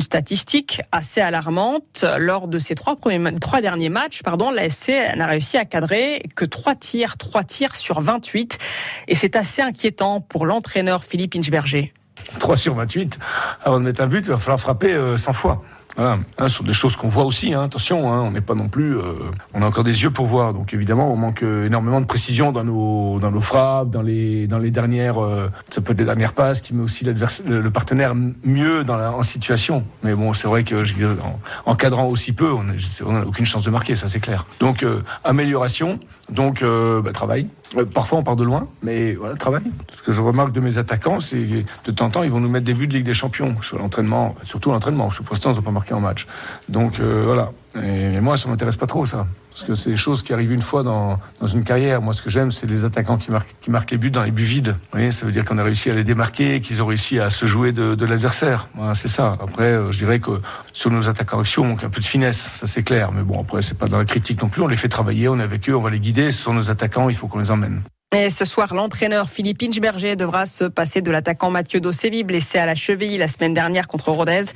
Une statistique assez alarmante. Lors de ces trois, premiers, trois derniers matchs, pardon, la SC n'a réussi à cadrer que trois tirs, trois tirs sur 28. Et c'est assez inquiétant pour l'entraîneur Philippe Inchberger. 3 sur 28, avant de mettre un but, il va falloir frapper 100 fois. Voilà. Hein, sont des choses qu'on voit aussi. Hein. Attention, hein, on n'est pas non plus. Euh, on a encore des yeux pour voir. Donc évidemment, on manque euh, énormément de précision dans nos dans nos frappes, dans les dans les dernières. Euh, ça peut être les dernières passes qui met aussi le, partenaire mieux dans la, en situation. Mais bon, c'est vrai que je, en, encadrant aussi peu, on n'a aucune chance de marquer. Ça c'est clair. Donc amélioration. Donc bah, travail. Parfois, on part de loin, mais voilà, travail. Ce que je remarque de mes attaquants, c'est que de temps en temps, ils vont nous mettre des buts de Ligue des Champions sur l'entraînement, surtout l'entraînement. Pour l'instant, ils n'ont pas marqué en match. Donc euh, voilà. Et, moi, ça m'intéresse pas trop ça, parce que c'est des choses qui arrivent une fois dans, dans une carrière. Moi, ce que j'aime, c'est les attaquants qui marquent, les buts dans les buts vides. Ça veut dire qu'on a réussi à les démarquer, qu'ils ont réussi à se jouer de, l'adversaire. C'est ça. Après, euh, je dirais que sur nos attaquants action, on manque un peu de finesse, ça c'est clair. Mais bon, après, c'est pas dans la critique non plus. On les fait travailler, on est avec eux, on va les guider. Ce sont nos attaquants, il faut qu'on les emmène. Et ce soir, l'entraîneur Philippe Inchberger devra se passer de l'attaquant Mathieu Dossevi, blessé à la cheville la semaine dernière contre Rodez.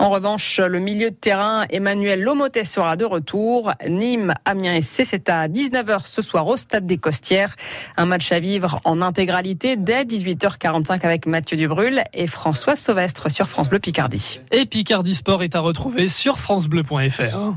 En revanche, le milieu de terrain Emmanuel Lomotet sera de retour. Nîmes, Amiens et c'est à 19h ce soir au Stade des Costières. Un match à vivre en intégralité dès 18h45 avec Mathieu Dubrul et François Sauvestre sur France Bleu Picardie. Et Picardie Sport est à retrouver sur francebleu.fr.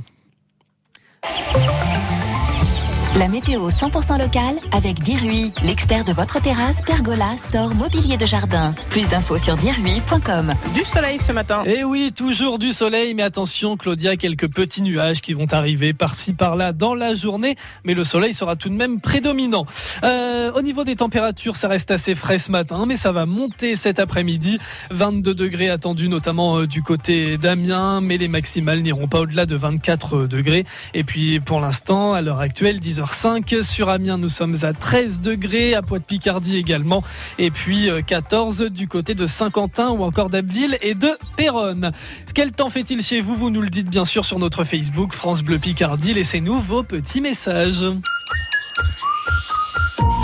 La météo 100% locale avec Dirui, l'expert de votre terrasse, pergola, store, mobilier de jardin. Plus d'infos sur dirui.com. Du soleil ce matin. Et eh oui, toujours du soleil, mais attention Claudia, quelques petits nuages qui vont arriver par-ci par-là dans la journée, mais le soleil sera tout de même prédominant. Euh, au niveau des températures, ça reste assez frais ce matin, mais ça va monter cet après-midi. 22 degrés attendus notamment euh, du côté d'Amiens, mais les maximales n'iront pas au-delà de 24 degrés. Et puis pour l'instant, à l'heure actuelle, 10 5 Sur Amiens, nous sommes à 13 degrés, à Poix-de-Picardie également, et puis 14 euh, du côté de Saint-Quentin ou encore d'Abbeville et de Péronne. Quel temps fait-il chez vous? Vous nous le dites bien sûr sur notre Facebook France Bleu Picardie. Laissez-nous vos petits messages.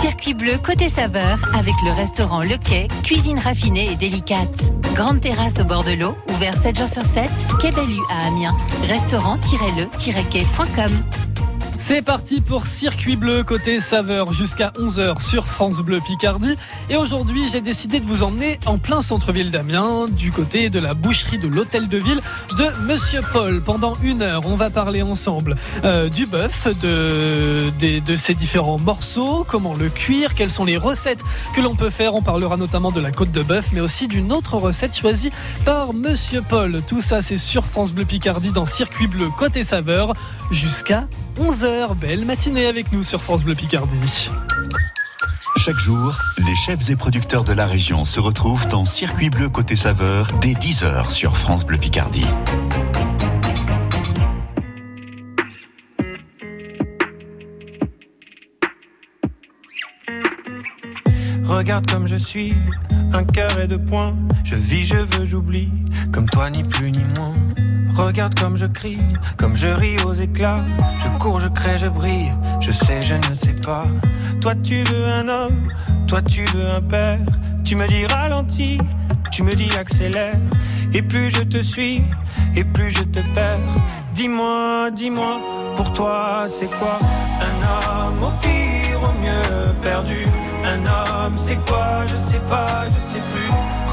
Circuit bleu côté saveur avec le restaurant Le Quai, cuisine raffinée et délicate. Grande terrasse au bord de l'eau, ouvert 7 jours sur 7, Quai Bellu à Amiens. Restaurant-le-quai.com c'est parti pour Circuit Bleu côté saveur jusqu'à 11h sur France Bleu Picardie. Et aujourd'hui, j'ai décidé de vous emmener en plein centre-ville d'Amiens, du côté de la boucherie de l'hôtel de ville de Monsieur Paul. Pendant une heure, on va parler ensemble euh, du bœuf, de, ses différents morceaux, comment le cuire, quelles sont les recettes que l'on peut faire. On parlera notamment de la côte de bœuf, mais aussi d'une autre recette choisie par Monsieur Paul. Tout ça, c'est sur France Bleu Picardie dans Circuit Bleu côté saveur jusqu'à 11h. Belle matinée avec nous sur France Bleu Picardie. Chaque jour, les chefs et producteurs de la région se retrouvent dans Circuit Bleu côté saveur dès 10h sur France Bleu Picardie. Regarde comme je suis, un cœur et deux points. Je vis, je veux, j'oublie, comme toi ni plus ni moins. Regarde comme je crie, comme je ris aux éclats. Je cours, je crée, je brille. Je sais, je ne sais pas. Toi, tu veux un homme, toi, tu veux un père. Tu me dis ralentis, tu me dis accélère. Et plus je te suis, et plus je te perds. Dis-moi, dis-moi, pour toi, c'est quoi? Un homme au pire, au mieux perdu? Un homme, c'est quoi? Je sais pas, je sais plus.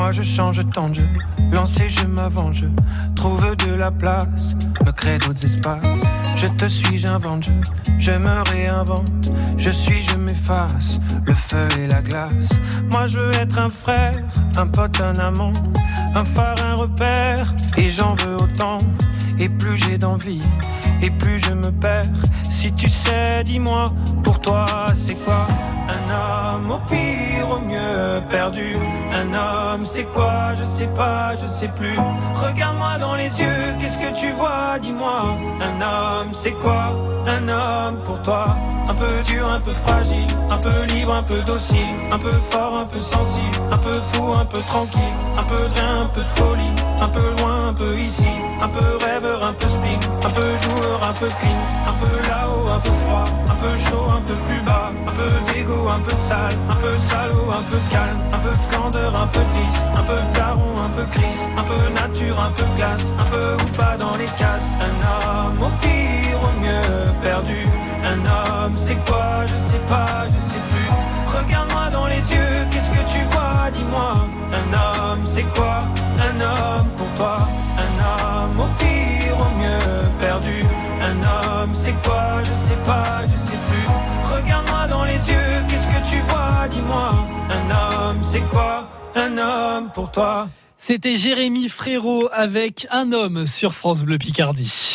Moi je change tant de Lancer, je m'avance, trouve de la place, me crée d'autres espaces. Je te suis, j'invente, je, je me réinvente. Je suis, je m'efface, le feu et la glace. Moi je veux être un frère, un pote, un amant, un phare, un repère. Et j'en veux autant, et plus j'ai d'envie, et plus je me perds. Si tu sais, dis-moi, pour toi c'est quoi Un homme au pire, au mieux perdu? Un homme c'est quoi? Je sais pas, je sais plus. Regarde-moi dans les yeux, qu'est-ce que tu vois? Dis-moi. Un homme c'est quoi Un homme pour toi? Un peu dur, un peu fragile peu libre, un peu docile, un peu fort, un peu sensible, un peu fou, un peu tranquille, un peu de rien, un peu de folie, un peu loin, un peu ici, un peu rêveur, un peu spleen, un peu joueur, un peu clean, un peu là-haut, un peu froid, un peu chaud, un peu plus bas, un peu d'ego, un peu de sale, un peu de salaud, un peu de calme, un peu de candeur, un peu de vice, un peu de daron, un peu crise, un peu nature, un peu glace, un peu ou pas dans les cases, un homme au pire, au mieux un homme. C'est quoi, je sais pas, je sais plus, regarde-moi dans les yeux, qu'est-ce que tu vois, dis-moi, un homme c'est quoi, un homme pour toi, un homme au pire, au mieux perdu, un homme c'est quoi, je sais pas, je sais plus, regarde-moi dans les yeux, qu'est-ce que tu vois, dis-moi, un homme c'est quoi, un homme pour toi. C'était Jérémy Frérot avec un homme sur France Bleu Picardie.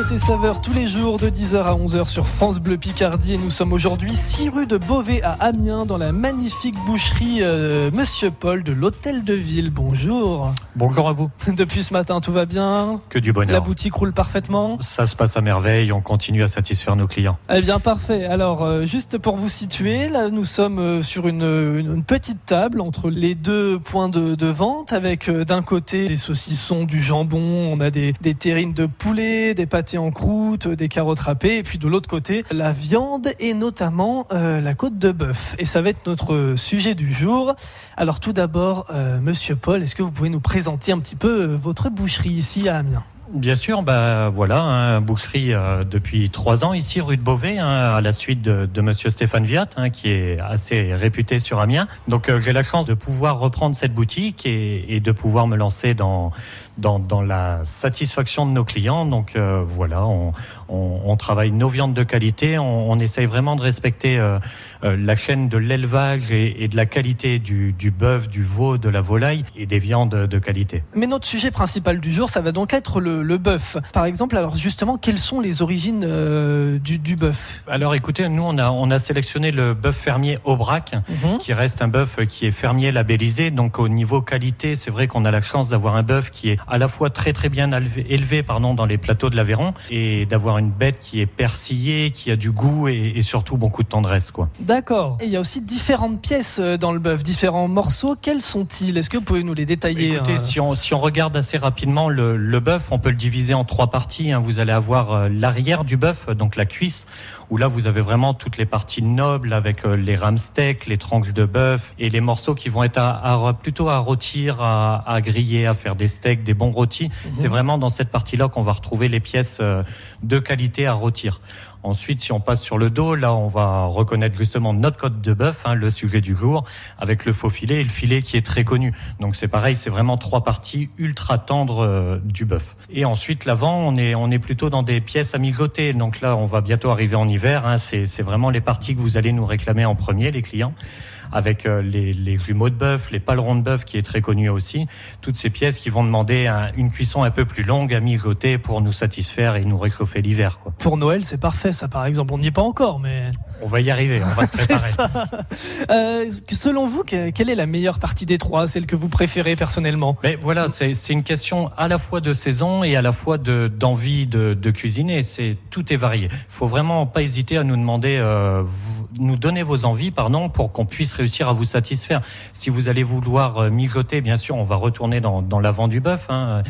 Circuit bleu côté saveur tous les jours de 10h à 11h sur France Bleu Picardie et nous sommes aujourd'hui 6 rue de Beauvais à Amiens dans la magnifique boucherie euh, Monsieur Paul de l'Hôtel de Ville. Bonjour. Bonjour à vous. Depuis ce matin, tout va bien? Que du bonheur. La boutique roule parfaitement? Ça se passe à merveille, on continue à satisfaire nos clients. Eh bien, parfait. Alors, euh, juste pour vous situer, là, nous sommes euh, sur une, une- une petite table entre les deux points de, de vente, avec euh, d'un côté des saucissons, du jambon, on a des, des terrines de poulet, des pâtés en croûte, des carottes râpées, et puis de l'autre côté, la viande et notamment euh, la côte de bœuf. Et ça va être notre sujet du jour. Alors, tout d'abord, euh, Monsieur Paul, est-ce que vous pouvez nous présenter un petit peu euh, votre boucherie ici à Amiens? Bien sûr, bah voilà, hein, boucherie euh, depuis trois ans ici rue de Beauvais, hein, à la suite de, de Monsieur Stéphane Viat, hein, qui est assez réputé sur Amiens. Donc j'ai la chance de pouvoir reprendre cette boutique et de pouvoir me lancer dans dans, dans la satisfaction de nos clients. Donc euh, voilà, on, on, on travaille nos viandes de qualité, on, on essaye vraiment de respecter euh, euh, la chaîne de l'élevage et, et de la qualité du, du bœuf, du veau, de la volaille et des viandes de qualité. Mais notre sujet principal du jour, ça va donc être le, le bœuf. Par exemple, alors justement, quelles sont les origines euh, du, du bœuf? Alors écoutez, nous on a, on a sélectionné le bœuf fermier Aubrac, qui reste un bœuf qui est fermier labellisé. Donc au niveau qualité, c'est vrai qu'on a la chance d'avoir un bœuf qui est à la fois très très bien élevé, pardon, dans les plateaux de l'Aveyron et d'avoir une bête qui est persillée, qui a du goût et, et surtout beaucoup de tendresse. Quoi. D'accord. Et il y a aussi différentes pièces euh, dans le bœuf, différents morceaux. Quels sont-ils? Est-ce que vous pouvez nous les détailler Écoutez, hein si on, si on regarde assez rapidement le, le bœuf, on peut le diviser en trois parties. hein. Vous allez avoir euh, l'arrière du bœuf, donc la cuisse, où là vous avez vraiment toutes les parties nobles avec euh, les rames steaks, les tranches de bœuf et les morceaux qui vont être à, à- plutôt à rôtir, à, à griller, à faire des steaks, des bons rôtis. C'est vraiment dans cette partie-là qu'on va retrouver les pièces euh, de qualité à rôtir. Ensuite, si on passe sur le dos, là, on va reconnaître justement notre côte de bœuf, hein, le sujet du jour, avec le faux filet et le filet qui est très connu. Donc c'est pareil, c'est vraiment trois parties ultra tendres euh, du bœuf. Et ensuite, l'avant, on est, on est plutôt dans des pièces à mijoter. Donc là, on va bientôt arriver en hiver. hein. c'est vraiment les parties que vous allez nous réclamer en premier, les clients avec euh, les, les jumeaux de bœuf, les palerons de bœuf qui est très connu aussi. Toutes ces pièces qui vont demander un- une cuisson un peu plus longue à mijoter pour nous satisfaire et nous réchauffer l'hiver. Quoi. Pour Noël, c'est parfait, ça par exemple. On n'y est pas encore, mais. On va y arriver, on va se C'est préparer. ça. Euh, selon vous, que- quelle est la meilleure partie des trois, celle que vous préférez personnellement? Mais voilà, c'est c'est une question à la fois de saison et à la fois de d'envie de, de cuisiner. C'est tout est varié. Il faut vraiment pas hésiter à nous demander, euh, vous- nous donner vos envies, pardon, pour qu'on puisse réussir à vous satisfaire. Si vous allez vouloir euh, mijoter, bien sûr, on va retourner dans, l'avant du bœuf. Hein.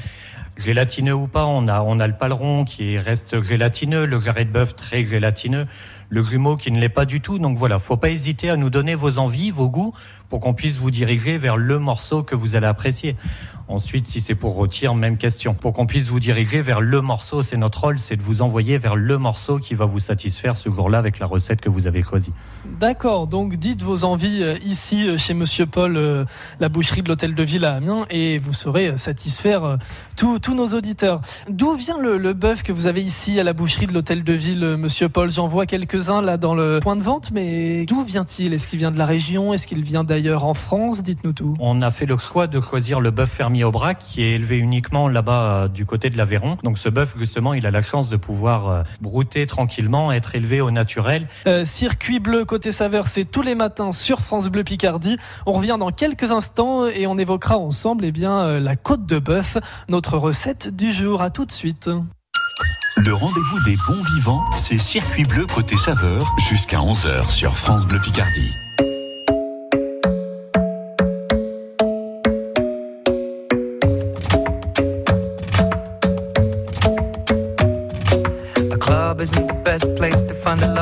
Gélatineux ou pas, on a on a le paleron qui reste gélatineux, le jarret de bœuf très gélatineux, le grumeau qui ne l'est pas du tout. Donc voilà, faut pas hésiter à nous donner vos envies, vos goûts, pour qu'on puisse vous diriger vers le morceau que vous allez apprécier. Ensuite, si c'est pour rôtir, même question. Pour qu'on puisse vous diriger vers le morceau, c'est notre rôle, c'est de vous envoyer vers le morceau qui va vous satisfaire ce jour-là avec la recette que vous avez choisie. D'accord, donc dites vos envies euh, ici euh, chez Monsieur Paul, euh, la boucherie de l'hôtel de ville à Amiens, et vous saurez satisfaire tous nos auditeurs. D'où vient le, le bœuf que vous avez ici à la boucherie de l'hôtel de ville, Monsieur Paul? J'en vois quelques-uns là dans le point de vente, mais d'où vient-il? Est-ce qu'il vient de la région? Est-ce qu'il vient d'ailleurs? en France Dites-nous tout. On a fait le choix de choisir le bœuf fermier au bras qui est élevé uniquement là-bas euh, du côté de l'Aveyron. Donc ce bœuf, justement, il a la chance de pouvoir euh, brouter tranquillement, être élevé au naturel. Euh, circuit bleu côté saveur, c'est tous les matins sur France Bleu Picardie. On revient dans quelques instants et on évoquera ensemble eh bien, la côte de bœuf, notre recette du jour. À tout de suite. Le rendez-vous des bons vivants, c'est Circuit Bleu côté saveur jusqu'à 11h sur France Bleu Picardie.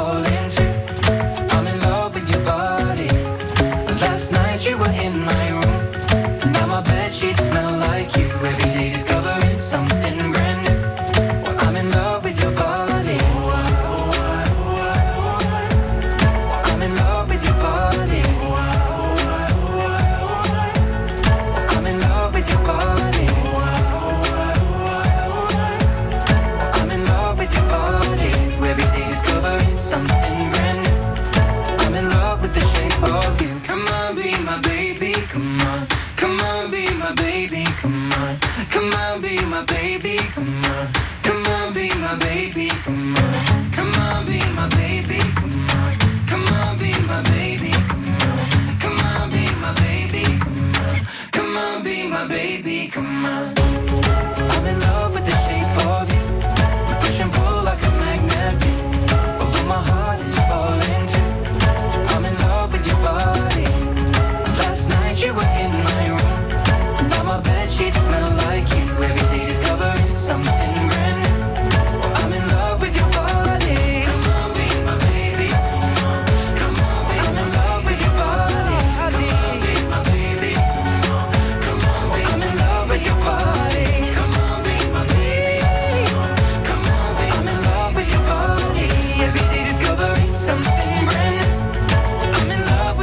all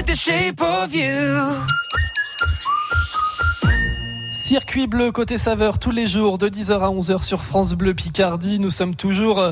the shape of you. Circuit bleu côté saveur tous les jours de 10h à 11h sur France Bleu Picardie. Nous sommes toujours euh,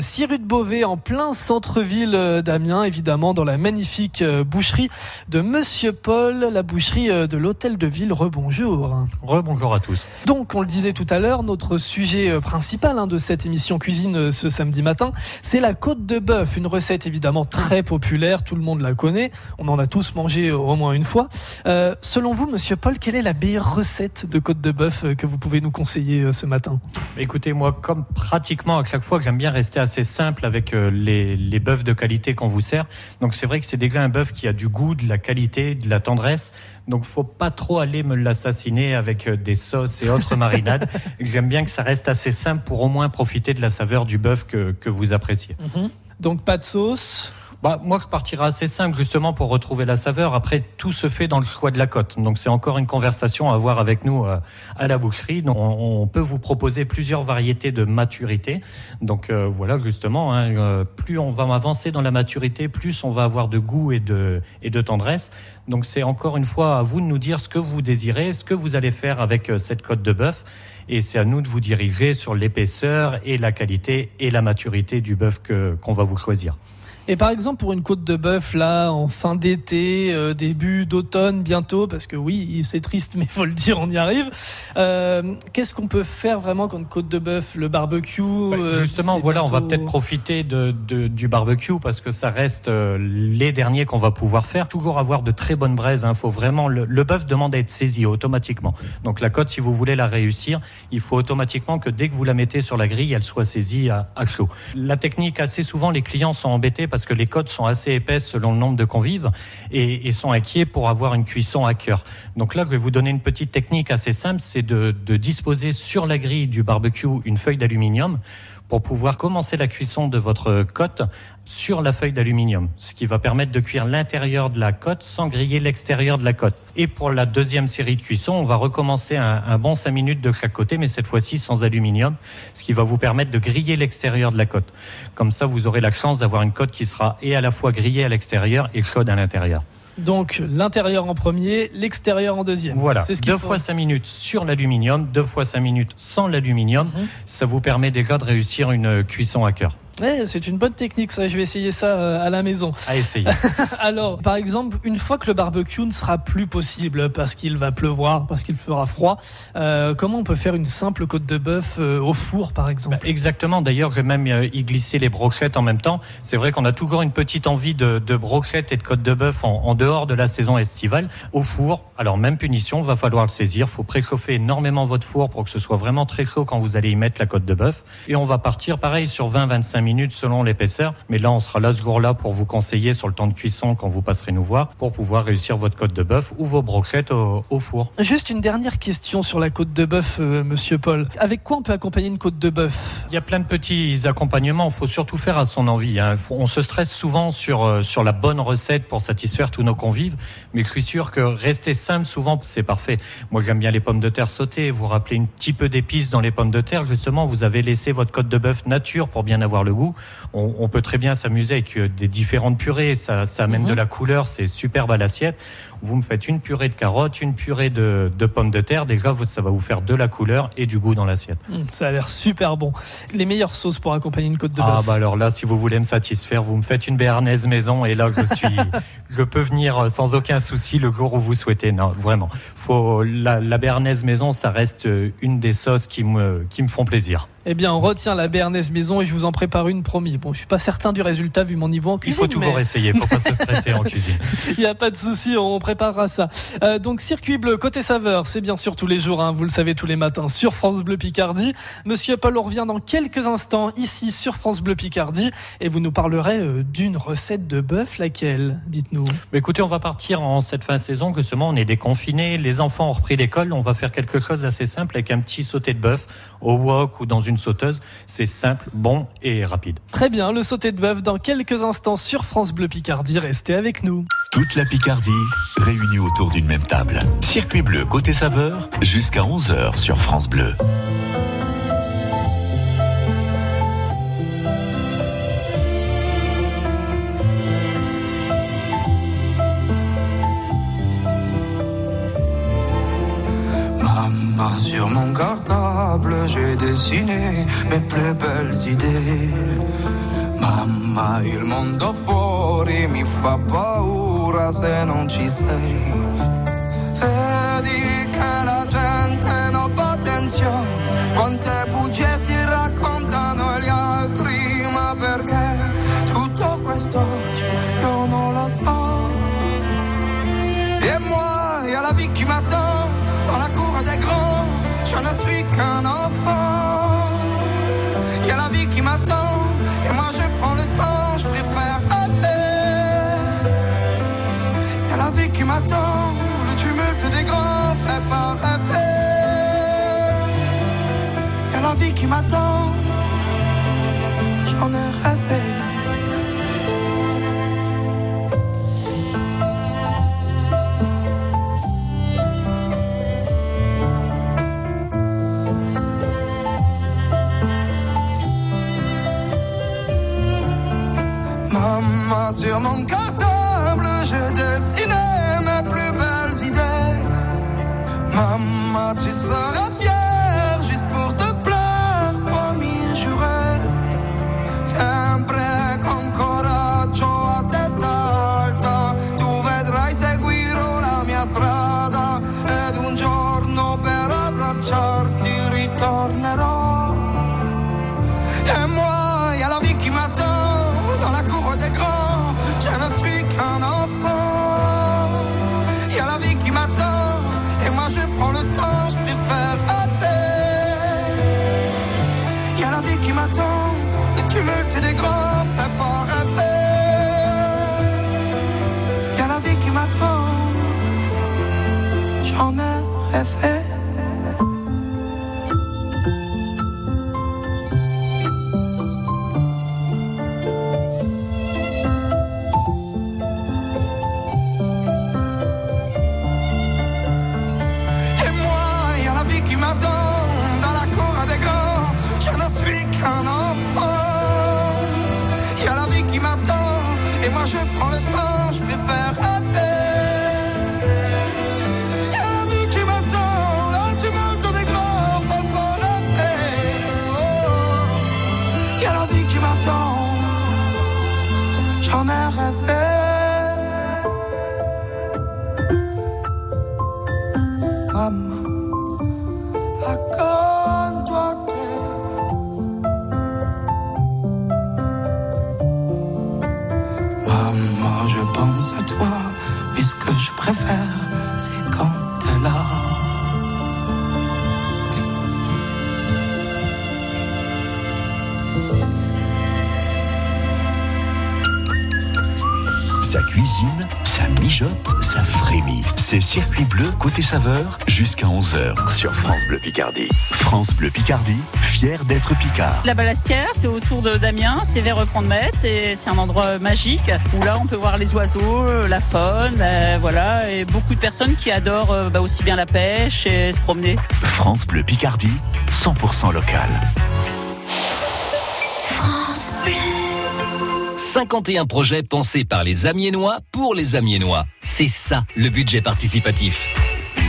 6 rue de Beauvais en plein centre-ville euh, d'Amiens, évidemment dans la magnifique euh, boucherie de Monsieur Paul, la boucherie de l'hôtel de ville. Rebonjour. Rebonjour à tous. Donc on le disait tout à l'heure, notre sujet principal hein, de cette émission cuisine ce samedi matin, c'est la côte de bœuf, une recette évidemment très populaire, tout le monde la connaît, on en a tous mangé au moins une fois. Selon vous monsieur Paul, quelle est la meilleure recette de côte de bœuf euh, que vous pouvez nous conseiller euh, ce matin Écoutez, moi, comme pratiquement à chaque fois, j'aime bien rester assez simple avec euh, les, bœufs de qualité qu'on vous sert. Donc c'est vrai que c'est déjà un bœuf qui a du goût, de la qualité, de la tendresse. Donc faut pas trop aller me l'assassiner avec des sauces et autres marinades. j'aime bien que ça reste assez simple pour au moins profiter de la saveur du bœuf que, vous appréciez. Mhm. Donc pas de sauce bah, Moi, je partirais assez simple, justement, pour retrouver la saveur. Après, tout se fait dans le choix de la côte. Donc, c'est encore une conversation à avoir avec nous euh, à la boucherie. Donc, on, peut vous proposer plusieurs variétés de maturité. Donc, euh, voilà, justement, hein, euh, plus on va avancer dans la maturité, plus on va avoir de goût et de, tendresse. Donc, c'est encore une fois à vous de nous dire ce que vous désirez, ce que vous allez faire avec cette côte de bœuf. Et c'est à nous de vous diriger sur l'épaisseur et la qualité et la maturité du bœuf qu'on va vous choisir. Et par exemple, pour une côte de bœuf, là, en fin d'été, euh, début d'automne, bientôt, parce que oui, c'est triste, mais faut le dire, on y arrive. Euh, Qu'est-ce qu'on peut faire vraiment quand une côte de bœuf, le barbecue euh, Justement, voilà, on va peut-être profiter de, de, du barbecue parce que ça reste les derniers qu'on va pouvoir faire. Toujours avoir de très bonnes braises. Il hein, faut vraiment le, le bœuf demande à être saisi automatiquement. Donc la côte, si vous voulez la réussir, il faut automatiquement que dès que vous la mettez sur la grille, elle soit saisie à, à chaud. La technique, assez souvent, les clients sont embêtés parce que les côtes sont assez épaisses selon le nombre de convives et, sont inquiets pour avoir une cuisson à cœur. Donc là, je vais vous donner une petite technique assez simple, c'est de disposer sur la grille du barbecue une feuille d'aluminium pour pouvoir commencer la cuisson de votre côte sur la feuille d'aluminium, ce qui va permettre de cuire l'intérieur de la côte sans griller l'extérieur de la côte. Et pour la deuxième série de cuisson, on va recommencer un, bon 5 minutes de chaque côté, mais cette fois-ci sans aluminium, ce qui va vous permettre de griller l'extérieur de la côte. Comme ça, vous aurez la chance d'avoir une côte qui sera et à la fois grillée à l'extérieur et chaude à l'intérieur. Donc l'intérieur en premier, l'extérieur en deuxième. Voilà, ce deux fois 5 minutes sur l'aluminium, deux fois 5 minutes sans l'aluminium. Mhm. Ça vous permet déjà de réussir une cuisson à cœur c'est une bonne technique, ça. Je vais essayer ça euh, à la maison. À essayer. Alors, par exemple, une fois que le barbecue ne sera plus possible parce qu'il va pleuvoir, parce qu'il fera froid, euh, comment on peut faire une simple côte de bœuf euh, au four, par exemple? bah, Exactement. D'ailleurs, j'ai même y glissé les brochettes en même temps. C'est vrai qu'on a toujours une petite envie de, brochettes et de côte de bœuf en, dehors de la saison estivale. Au four, alors même punition, va falloir le saisir. Il faut préchauffer énormément votre four pour que ce soit vraiment très chaud quand vous allez y mettre la côte de bœuf. Et on va partir, pareil, sur 20-25 minutes selon l'épaisseur. Mais là, on sera là ce jour-là pour vous conseiller sur le temps de cuisson quand vous passerez nous voir pour pouvoir réussir votre côte de bœuf ou vos brochettes au, four. Juste une dernière question sur la côte de bœuf, euh, monsieur Paul. Avec quoi on peut accompagner une côte de bœuf? Il y a plein de petits accompagnements. Il faut surtout faire à son envie. Hein. on se stresse souvent sur, euh, sur la bonne recette pour satisfaire tous nos convives. Mais je suis sûr que rester simple, souvent, c'est parfait. Moi, j'aime bien les pommes de terre sautées. Vous rappelez un petit peu d'épices dans les pommes de terre. Justement, vous avez laissé votre côte de bœuf nature pour bien avoir le goût on, peut très bien s'amuser avec euh, des différentes purées. Ça, amène mhm. de la couleur, c'est superbe à l'assiette. Vous me faites une purée de carottes, une purée de, pommes de terre. Déjà, ça va vous faire de la couleur et du goût dans l'assiette. Mmh, ça a l'air super bon. Les meilleures sauces pour accompagner une côte de ah, bœuf Ah, bah alors là, si vous voulez me satisfaire, vous me faites une béarnaise maison et là, je suis, je peux venir sans aucun souci le jour où vous souhaitez. Non, vraiment. Faut, la, la béarnaise maison, ça reste une des sauces qui me, qui me font plaisir. Eh bien, on retient la béarnaise maison et je vous en prépare une promis. Bon, je suis pas certain du résultat vu mon niveau en cuisine. Il faut toujours essayer, faut pas se stresser en cuisine. Il n'y a pas de souci, on préparera ça. Euh, donc, circuit bleu, côté saveur, c'est bien sûr tous les jours, hein, vous le savez, tous les matins sur France Bleu Picardie. Monsieur Paul, on revient dans quelques instants ici sur France Bleu Picardie et vous nous parlerez euh, d'une recette de bœuf, laquelle Dites-nous? Écoutez, on va partir en cette fin de saison, justement, on est déconfinés, les enfants ont repris l'école, on va faire quelque chose d'assez simple avec un petit sauté de bœuf au wok ou dans une sauteuse. C'est simple, bon et rapide. Très bien, le sauté de bœuf dans quelques instants sur France Bleu Picardie. Restez avec nous. Toute la Picardie réunie autour d'une même table. Circuit bleu côté saveur jusqu'à 11h sur France Bleu. sur mon cartable, j'ai dessiné mes plus belles idées. Mamma, il mondo fuori mi fa paura se non ci sei. Vedi che la gente non fa attenzione, quante bugie si raccontano gli altri, ma perché tutto questo io non lo so. Et moi, y a la vie qui m'attend dans la cour des grands, je ne suis qu'un enfant. qui m'attend. J'en ai rêvé. Maman, sur mon cartable, je dessinais mes plus belles idées. Maman, tu sais. C'est Circuit Bleu côté saveur jusqu'à 11h sur France Bleu Picardie. France Bleu Picardie, fier d'être Picard. La Balastière, c'est autour de d'Amiens, c'est vers Reprendre-Metz, c'est c'est un endroit magique où là on peut voir les oiseaux, euh, la faune, euh, voilà, et beaucoup de personnes qui adorent euh, bah, aussi bien la pêche et se promener. France Bleu Picardie, 100% local. 51 projets pensés par les Amiénois pour les Amiénois. C'est ça le budget participatif.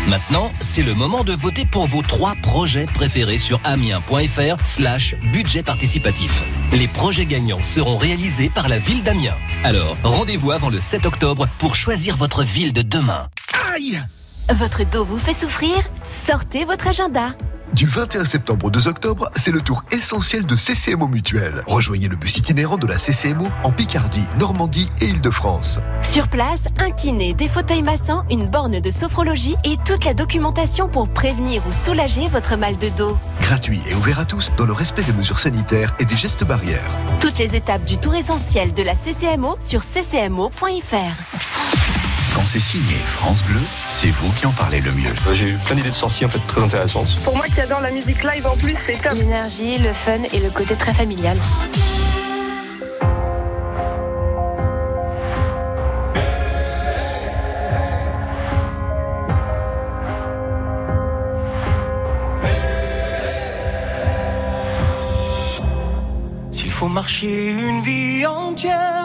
Maintenant, c'est le moment de voter pour vos trois projets préférés sur amiens.fr slash budget participatif. Les projets gagnants seront réalisés par la ville d'Amiens. Alors, rendez-vous avant le 7 octobre pour choisir votre ville de demain. Aïe Votre dos vous fait souffrir? Sortez votre agenda. Du 21 septembre au 2 octobre, c'est le tour essentiel de CCMO Mutuel. Rejoignez le bus itinérant de la CCMO en Picardie, Normandie et Île-de-France. Sur place, un kiné, des fauteuils massants, une borne de sophrologie et toute la documentation pour prévenir ou soulager votre mal de dos. Gratuit et ouvert à tous dans le respect des mesures sanitaires et des gestes barrières. Toutes les étapes du tour essentiel de la CCMO sur ccmo.fr. Quand c'est signé France Bleu, c'est vous qui en parlez le mieux. J'ai eu plein d'idées de sorties en fait très intéressantes. Pour moi qui adore la musique live en plus, c'est top. L'énergie, le fun et le côté très familial. S'il faut marcher une vie entière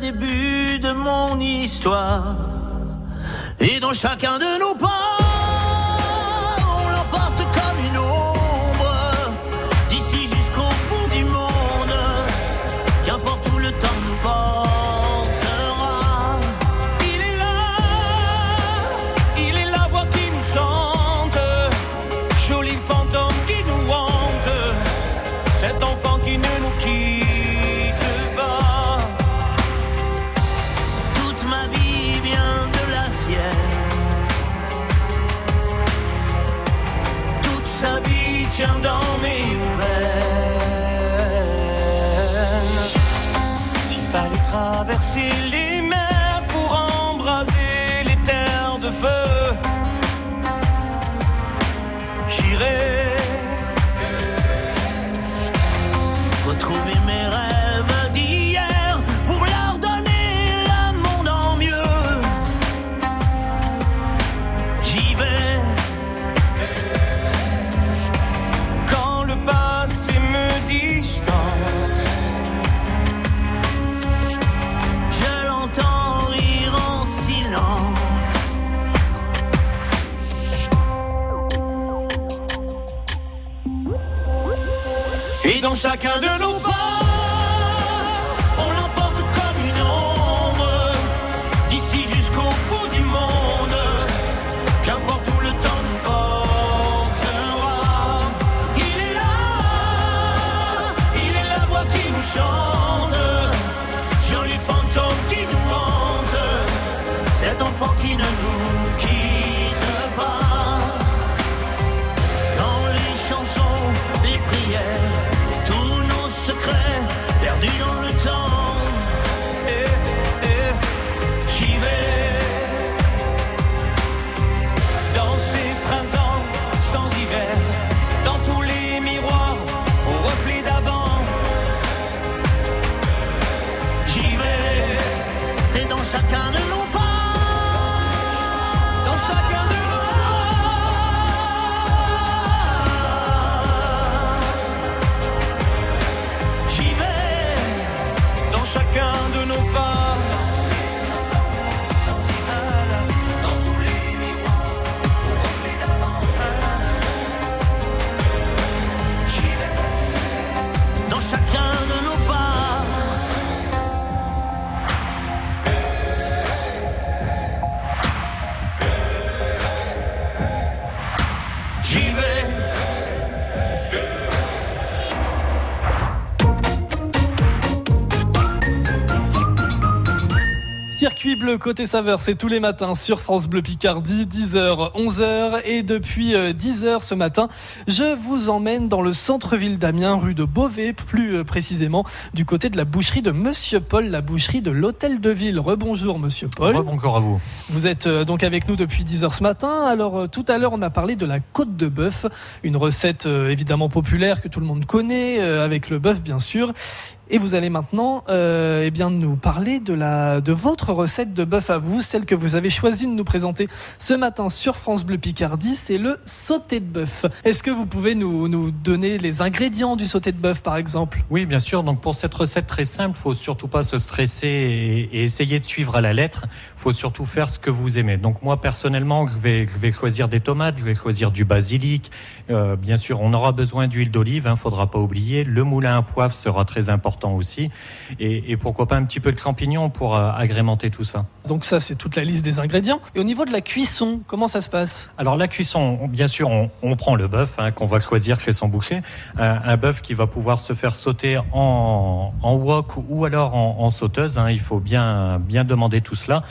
Début de mon histoire. Et dans chacun de nos pas, silly dans chacun de bleu côté saveur, c'est tous les matins sur France Bleu Picardie, 10h, 11h. Et depuis euh, 10h ce matin, je vous emmène dans le centre-ville d'Amiens, rue de Beauvais, plus euh, précisément du côté de la boucherie de Monsieur Paul, la boucherie de l'Hôtel de Ville. Rebonjour Monsieur Paul. Bonjour à vous. Vous êtes euh, donc avec nous depuis 10h ce matin. Alors euh, tout à l'heure, on a parlé de la côte de bœuf, une recette euh, évidemment populaire que tout le monde connaît, euh, avec le bœuf bien sûr. Et vous allez maintenant euh, eh bien, nous parler de, la, de votre recette de bœuf à vous, celle que vous avez choisi de nous présenter ce matin sur France Bleu Picardie, c'est le sauté de bœuf. Est-ce que vous pouvez nous, nous donner les ingrédients du sauté de bœuf par exemple? Oui, bien sûr. Donc pour cette recette très simple, faut surtout pas se stresser et, essayer de suivre à la lettre. Faut surtout faire ce que vous aimez. Donc moi personnellement, je vais, je vais choisir des tomates, je vais choisir du basilic. Euh, bien sûr, on aura besoin d'huile d'olive. Hein, faudra pas oublier. Le moulin à poivre sera très important aussi. Et, et pourquoi pas un petit peu de champignons pour euh, agrémenter tout ça. Donc ça, c'est toute la liste des ingrédients. Et au niveau de la cuisson, comment ça se passe? Alors la cuisson, on- bien sûr, on, on prend le bœuf hein, qu'on va choisir chez son boucher, un, un bœuf qui va pouvoir se faire sauter en, en wok ou alors en, en sauteuse. hein, il faut bien bien demander tout cela.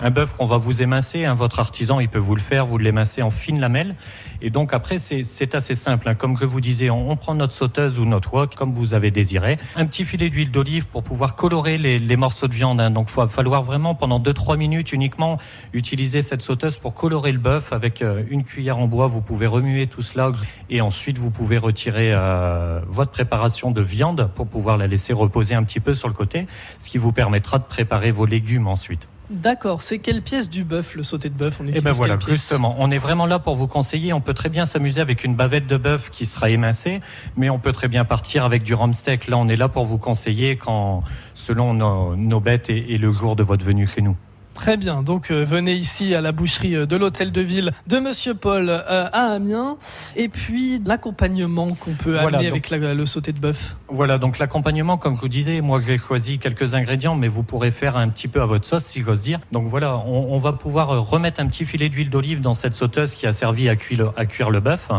Un bœuf qu'on va vous émincer, hein, votre artisan, il peut vous le faire, vous l'émincez en fines lamelles. Et donc après, c'est assez simple. hein. Comme je vous disais, on, on prend notre sauteuse ou notre wok comme vous avez désiré. Un petit filet d'huile d'olive pour pouvoir colorer les, les morceaux de viande. hein. Donc il va falloir vraiment pendant 2-3 minutes uniquement utiliser cette sauteuse pour colorer le bœuf avec euh, une cuillère en bois. Vous pouvez remuer tout cela et ensuite vous pouvez retirer euh, votre préparation de viande pour pouvoir la laisser reposer un petit peu sur le côté, ce qui vous permettra de préparer vos légumes ensuite. D'accord, c'est quelle pièce du bœuf, le sauté de bœuf? On Et utilise ben voilà, justement, on est vraiment là pour vous conseiller. On peut très bien s'amuser avec une bavette de bœuf qui sera émincée, mais on peut très bien partir avec du rhum steak. Là, on est là pour vous conseiller quand, selon nos, nos bêtes et, et le jour de votre venue chez nous. Très bien, donc euh, venez ici à la boucherie euh, de l'hôtel de ville de Monsieur Paul euh, à Amiens. Et puis l'accompagnement qu'on peut Voilà, amener donc- avec la- le sauté de bœuf. Voilà, donc l'accompagnement, comme je vous disais, moi j'ai choisi quelques ingrédients, mais vous pourrez faire un petit peu à votre sauce, si j'ose dire. Donc voilà, on, on va pouvoir remettre un petit filet d'huile d'olive dans cette sauteuse qui a servi à cuire, à cuire le bœuf,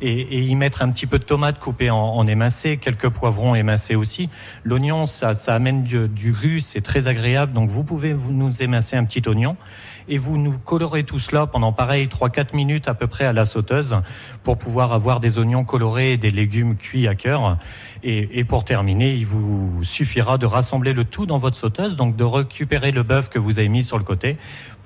et, et y mettre un petit peu de tomate coupée en, en émincé, quelques poivrons émincés aussi. L'oignon, ça, ça amène du, du jus, c'est très agréable, donc vous pouvez vous nous émincer un petit oignon. Et vous nous colorez tout cela pendant pareil 3-4 minutes à peu près à la sauteuse pour pouvoir avoir des oignons colorés et des légumes cuits à cœur. Et, et pour terminer, il vous suffira de rassembler le tout dans votre sauteuse, donc de récupérer le bœuf que vous avez mis sur le côté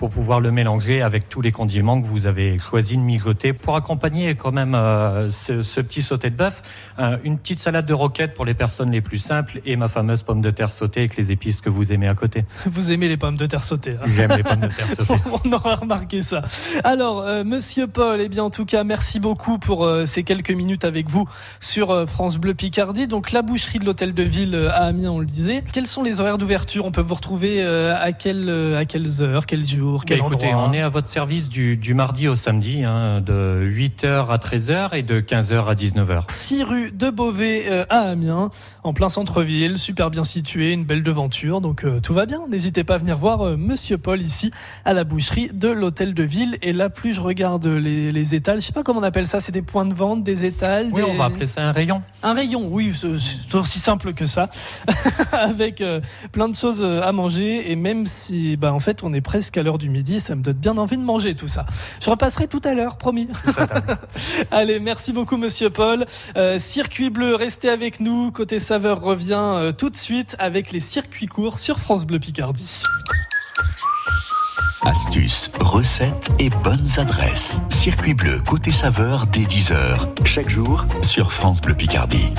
pour pouvoir le mélanger avec tous les condiments que vous avez choisi de mijoter pour accompagner quand même euh, ce, ce petit sauté de bœuf. Euh, une petite salade de roquette pour les personnes les plus simples et ma fameuse pomme de terre sautée avec les épices que vous aimez à côté. Vous aimez les pommes de terre sautées. hein J'aime les pommes de terre sautées. On aura remarqué ça. Alors, euh, Monsieur Paul, eh bien, en tout cas, merci beaucoup pour ces quelques minutes avec vous sur France Bleu Picardie. Donc, la boucherie de l'hôtel de ville à Amiens, on le disait. Quels sont les horaires d'ouverture? On peut vous retrouver à, quelle, à quelles heures, quel jour, quel Bah, écoutez, endroit on est à votre service du, du mardi au samedi, hein, de 8h à 13h et de 15h à 19h. 6 rue de Beauvais euh, à Amiens, en plein centre-ville, super bien situé, une belle devanture, donc euh, tout va bien. N'hésitez pas à venir voir euh, Monsieur Paul ici à la boucherie de l'hôtel de ville. Et là, plus je regarde les, les étals, je sais pas comment on appelle ça, c'est des points de vente, des étals. Oui, des- on va appeler ça un rayon. Un rayon, oui, c'est c'est aussi simple que ça, avec euh, plein de choses euh, à manger. Et même si, bah, en fait, on est presque à l'heure du midi, ça me donne bien envie de manger tout ça. Je repasserai tout à l'heure, promis. Allez, merci beaucoup, Monsieur Paul. Euh, circuit bleu, restez avec nous. Côté saveur revient euh, tout de suite avec les circuits courts sur France Bleu Picardie. Astuces, recettes et bonnes adresses. Circuit bleu côté saveur dès 10h. Chaque jour sur France Bleu Picardie.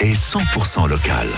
Est 100% local.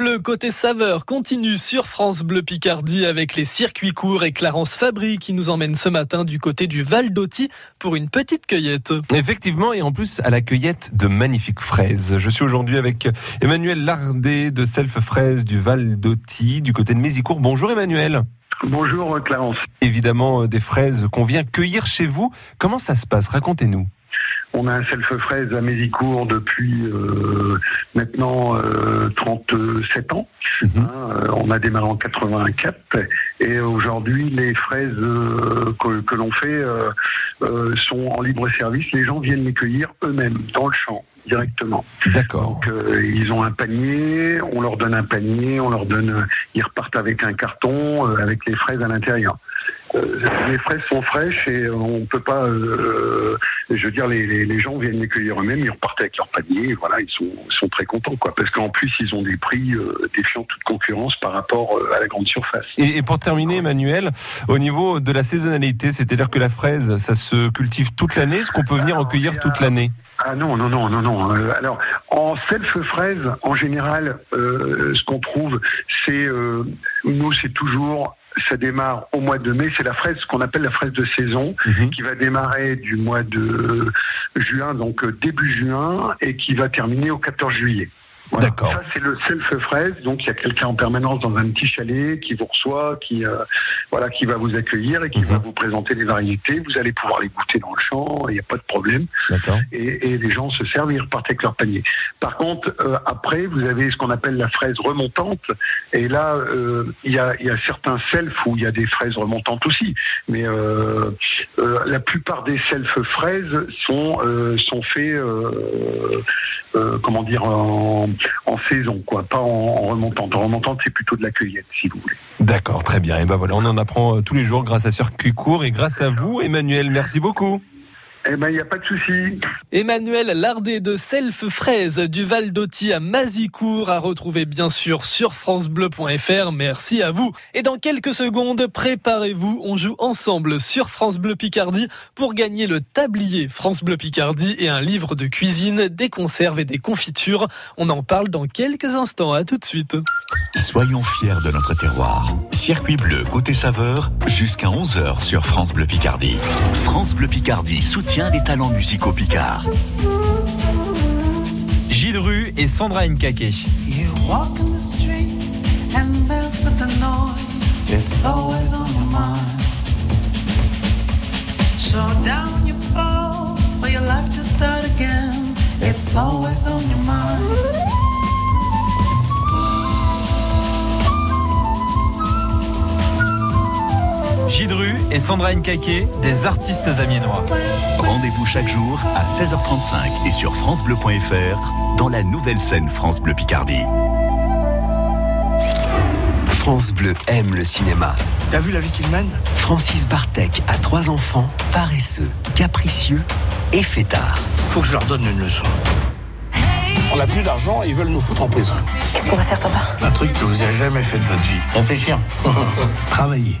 Bleu côté saveur continue sur France Bleu Picardie avec les circuits courts et Clarence Fabry qui nous emmène ce matin du côté du Val d'Oti pour une petite cueillette. Effectivement, et en plus à la cueillette de magnifiques fraises. Je suis aujourd'hui avec Emmanuel Lardet de Self Fraises du Val d'Oti, du côté de Mézicourt. Bonjour Emmanuel. Bonjour Clarence. Évidemment, euh, des fraises qu'on vient cueillir chez vous. Comment ça se passe? Racontez-nous. On a un self-fraise à Mézicourt depuis euh, maintenant euh, 37 ans. Mhm. Hein, euh, on a démarré en 84 et aujourd'hui les fraises euh, que, que l'on fait euh, euh, sont en libre service. Les gens viennent les cueillir eux-mêmes dans le champ directement. D'accord. Donc euh, ils ont un panier, on leur donne un panier, on leur donne, ils repartent avec un carton euh, avec les fraises à l'intérieur. Euh, les fraises sont fraîches et euh, on peut pas, euh, je veux dire, les, gens viennent les cueillir eux-mêmes, ils repartent avec leur panier, et voilà, ils sont, sont très contents, quoi, parce qu'en plus ils ont des prix défiant toute concurrence par rapport à la grande surface. Et, et pour terminer, Emmanuel, au niveau de la saisonnalité, c'est-à-dire que la fraise, ça se cultive toute l'année. Est-ce qu'on peut venir en cueillir toute l'année? Ah non, non, non, non, non. Euh, alors, en self-fraise, en général, euh, ce qu'on trouve, c'est, euh, nous, c'est toujours ça démarre au mois de mai. C'est la fraise, ce qu'on appelle la fraise de saison, qui va démarrer du mois de juin, donc euh, début juin, et qui va terminer au 14 juillet. Voilà. D'accord. Ça, c'est le self-fraise. Donc, il y a quelqu'un en permanence dans un petit chalet qui vous reçoit, qui, euh, voilà, qui va vous accueillir et qui va vous présenter des variétés. Vous allez pouvoir les goûter dans le champ, il n'y a pas de problème. D'accord. Et, et les gens se servent et ils repartent avec leur panier. Par contre, euh, après, vous avez ce qu'on appelle la fraise remontante. Et là, euh, il y, a, y a certains self où il y a des fraises remontantes aussi. Mais euh, euh, la plupart des self-fraises sont, euh, sont faits, euh, comment dire, en, saison, quoi, pas en, remontante. En remontante, c'est plutôt de la cueillette, si vous voulez. D'accord, très bien. Et ben voilà, on en apprend euh, tous les jours grâce à Circuit Court et grâce à vous, Emmanuel. Merci beaucoup. Eh ben, il n'y a pas de souci. Emmanuel Lardet de Self Fraise du Val d'Oti à Mazicourt à retrouver bien sûr sur francebleu.fr. Merci à vous. Et dans quelques secondes, préparez-vous, on joue ensemble sur France Bleu Picardie pour gagner le tablier France Bleu Picardie et un livre de cuisine, des conserves et des confitures. On en parle dans quelques instants. À tout de suite. Soyons fiers de notre terroir. Circuit bleu côté saveur jusqu'à 11h sur France Bleu Picardie. France Bleu Picardie soutient les talents musicaux picards. Gilles Rue et Sandra Nkake. It's always on your mind. Rue et Sandra Nkake, des artistes amiénois. Rendez-vous chaque jour à 16h35 et sur francebleu.fr dans la nouvelle scène France Bleu Picardie. France Bleu aime le cinéma. T'as vu la vie qu'il mène? Francis Bartek a trois enfants, paresseux, capricieux et fêtards. Faut que je leur donne une leçon. On n'a plus d'argent et ils veulent nous foutre en prison. Qu'est-ce qu'on va faire, papa? Un truc que vous avez jamais fait de votre vie. Réfléchir. Travailler.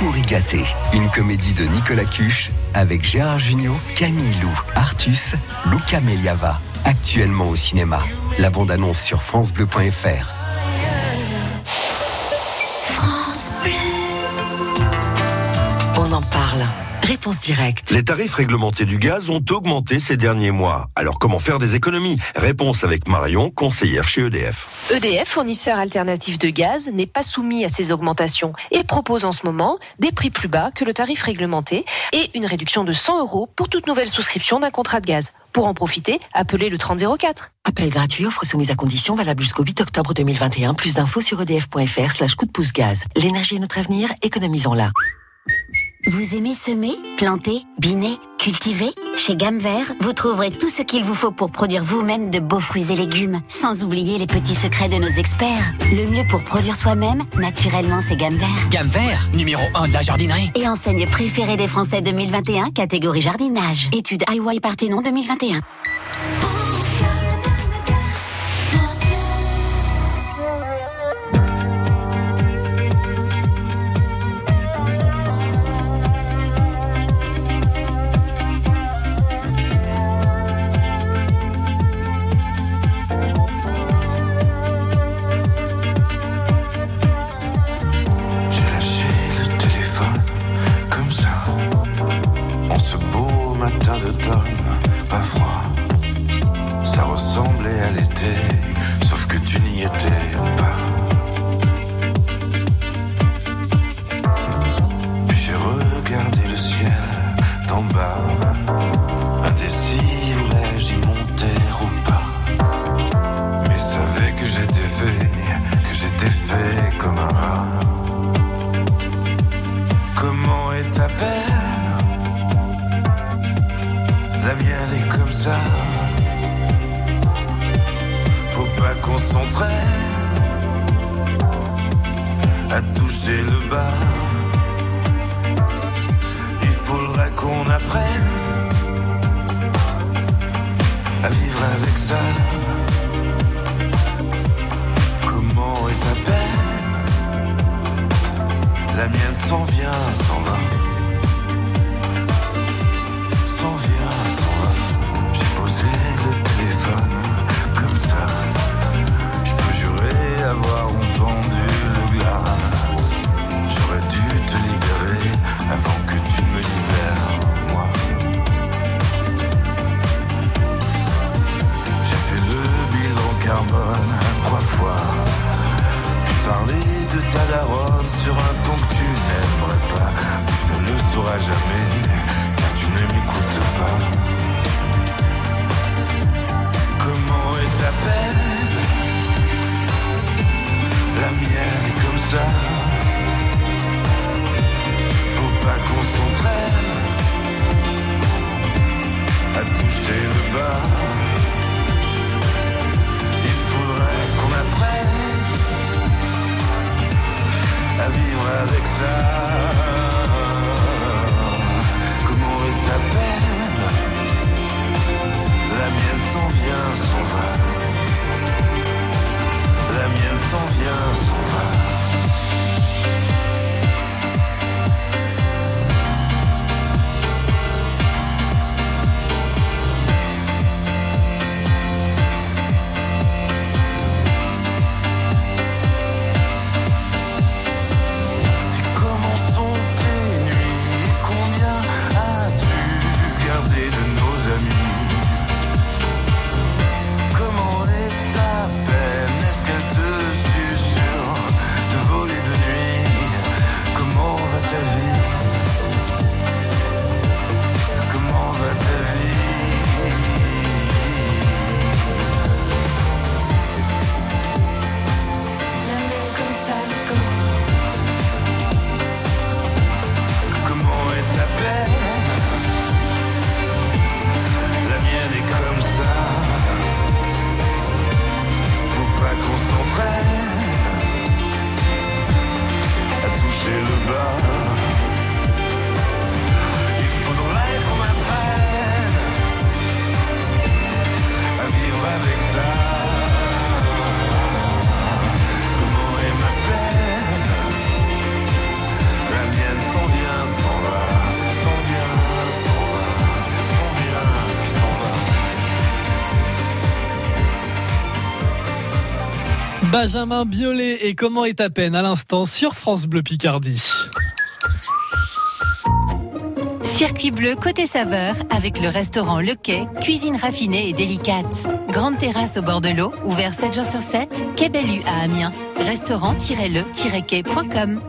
Pour y gâter, une comédie de Nicolas Cuche avec Gérard Jugnot, Camille Lou, Artus, Luca Meliava. Actuellement au cinéma. La bande-annonce sur FranceBleu.fr. Réponse directe. Les tarifs réglementés du gaz ont augmenté ces derniers mois. Alors comment faire des économies? Réponse avec Marion, conseillère chez EDF. EDF, fournisseur alternatif de gaz, n'est pas soumis à ces augmentations et propose en ce moment des prix plus bas que le tarif réglementé et une réduction de 100 euros pour toute nouvelle souscription d'un contrat de gaz. Pour en profiter, appelez le 3004. Appel gratuit, offre soumise à condition, valable jusqu'au 8 octobre 2021. Plus d'infos sur edf.fr slash coup de pouce gaz. L'énergie est notre avenir, économisons-la. Vous aimez semer, planter, biner, cultiver Chez Gamme Vert, vous trouverez tout ce qu'il vous faut pour produire vous-même de beaux fruits et légumes, sans oublier les petits secrets de nos experts. Le mieux pour produire soi-même, naturellement, c'est Gamme Vert. Gamme vert, numéro 1 de la jardinerie. Et enseigne préférée des Français 2021, catégorie jardinage. Étude IY Parthénon 2021. À toucher le bas. Il faudrait qu'on apprenne à vivre avec ça. Comment est ta peine La mienne s'en vient, s'en va. jamais, car tu ne m'écoutes pas. Comment est ta t'appelle? La mienne est comme ça. Faut pas qu'on s'entraîne à toucher le bas. Il faudrait qu'on apprenne à vivre avec ça. S'en va. La mienne s'en vient, Benjamin Biolay et Comment est ta peine à l'instant sur France Bleu Picardie. Circuit bleu côté saveur avec le restaurant Le Quai, cuisine raffinée et délicate. Grande terrasse au bord de l'eau, ouvert 7 jours sur 7, Quai Bellu à Amiens. Restaurant-le-quai.com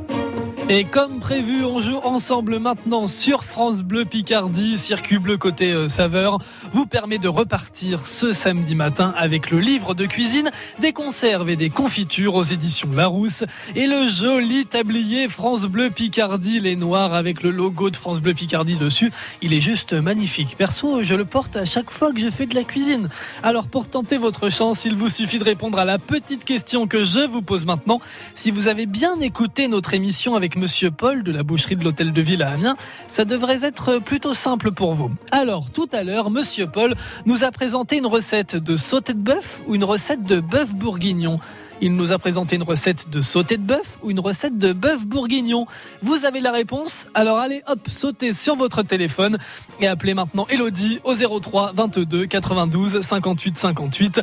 Et comme prévu, on joue ensemble maintenant sur France Bleu Picardie. Circuit bleu côté euh, saveur vous permet de repartir ce samedi matin avec le livre de cuisine, des conserves et des confitures aux éditions Larousse et le joli tablier France Bleu Picardie, les noirs avec le logo de France Bleu Picardie dessus. Il est juste magnifique. Perso, je le porte à chaque fois que je fais de la cuisine. Alors pour tenter votre chance, il vous suffit de répondre à la petite question que je vous pose maintenant. Si vous avez bien écouté notre émission avec Monsieur Paul de la boucherie de l'Hôtel de Ville à Amiens, ça devrait être plutôt simple pour vous. Alors, tout à l'heure, Monsieur Paul nous a présenté une recette de sauté de bœuf ou une recette de bœuf bourguignon. Il nous a présenté une recette de sauté de bœuf ou une recette de bœuf bourguignon. Vous avez la réponse Alors allez, hop, sautez sur votre téléphone et appelez maintenant Elodie au 03 22 92 58 58.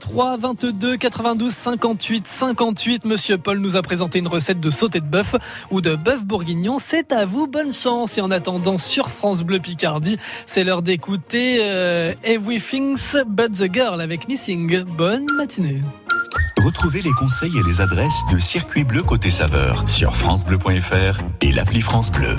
03 22 92 58 58. Monsieur Paul nous a présenté une recette de sauté de bœuf ou de bœuf bourguignon. C'est à vous, bonne chance. Et en attendant, sur France Bleu Picardie, c'est l'heure d'écouter euh, Everything's But the Girl avec Missing. Bonne matinée. Retrouvez les conseils et les adresses de Circuit Bleu côté saveur sur francebleu.fr et l'appli France Bleu.